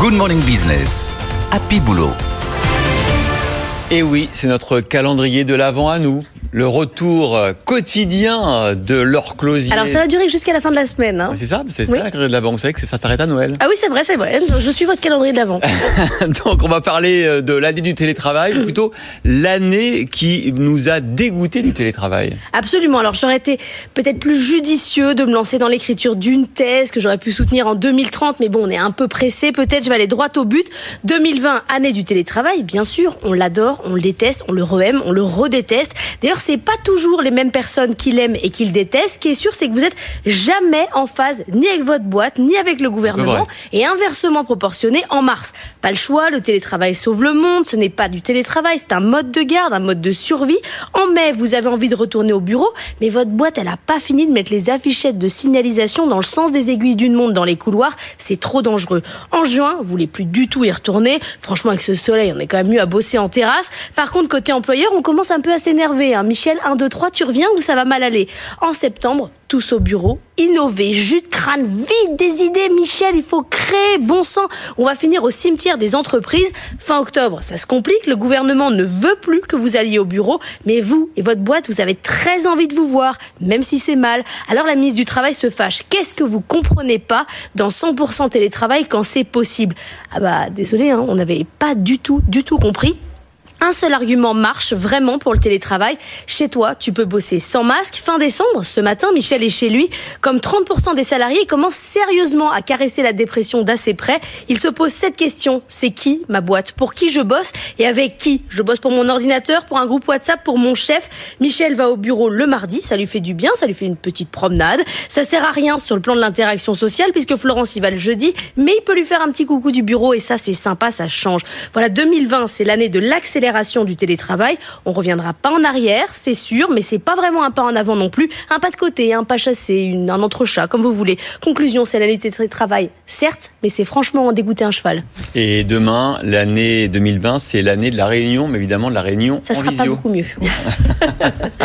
Good Morning Business. Happy Boulot. Et oui, c'est notre calendrier de l'avant à nous. Le retour quotidien de leur closier. Alors ça va durer jusqu'à la fin de la semaine. Hein. C'est ça, c'est Oui. ça le calendrier de l'avant. Vous savez que ça s'arrête à Noël. Ah oui, c'est vrai, c'est vrai. Je suis votre calendrier de l'avant. Donc on va parler euh, de l'année du télétravail, ou plutôt l'année qui nous a dégoûté du télétravail. Absolument. Alors j'aurais été peut-être plus judicieux de me lancer dans l'écriture d'une thèse que j'aurais pu soutenir en 2030, mais bon, on est un peu pressé. Peut-être je vais aller droit au but. 2020, année du télétravail, bien sûr, on l'adore, on le déteste, on le re-aime, on le redéteste. D'ailleurs, c'est pas toujours les mêmes personnes qui l'aiment et qui le détestent. Ce qui est sûr, c'est que vous êtes jamais en phase ni avec votre boîte, ni avec le gouvernement, et inversement proportionné en mars. Pas le choix, le télétravail sauve le monde, ce n'est pas du télétravail, c'est un mode de garde, un mode de survie. En mai, vous avez envie de retourner au bureau, mais votre boîte, elle a pas fini de mettre les affichettes de signalisation dans le sens des aiguilles d'une montre dans les couloirs, c'est trop dangereux. En juin, vous voulez plus du tout y retourner. Franchement, avec ce soleil, on est quand même mieux à bosser en terrasse. Par contre, côté employeur, on commence un peu à s'énerver. hein. Michel, 1, 2, 3, tu reviens ou ça va mal aller En septembre, tous au bureau, innover, jus de crâne, vite des idées, Michel, il faut créer, bon sang. On va finir au cimetière des entreprises. Fin octobre, ça se complique, le gouvernement ne veut plus que vous alliez au bureau, mais vous et votre boîte, vous avez très envie de vous voir, même si c'est mal. Alors la ministre du Travail se fâche. Qu'est-ce que vous comprenez pas dans 100% télétravail quand c'est possible? Ah bah désolé, hein, on n'avait pas du tout, du tout compris. Un seul argument marche vraiment pour le télétravail. Chez toi, tu peux bosser sans masque. Fin décembre, ce matin, Michel est chez lui. Comme 30% des salariés commencent sérieusement à caresser la dépression d'assez près, il se pose cette question. C'est qui ma boîte? Pour qui je bosse? Et avec qui? Je bosse pour mon ordinateur, pour un groupe WhatsApp, pour mon chef. Michel va au bureau le mardi, ça lui fait du bien, ça lui fait une petite promenade. Ça sert à rien sur le plan de l'interaction sociale puisque Florence y va le jeudi, mais il peut lui faire un petit coucou du bureau et ça c'est sympa, ça change. Voilà, 2020 c'est l'année de l'accélération du télétravail. On reviendra pas en arrière, c'est sûr, mais c'est pas vraiment un pas en avant non plus. Un pas de côté, un pas chassé, une- un entrechat, comme vous voulez. Conclusion, c'est l'année du télétravail, certes, mais c'est franchement en dégoûter un cheval. Et demain, l'année 2020, c'est l'année de la réunion, mais évidemment de la réunion Ça en sera pas beaucoup mieux.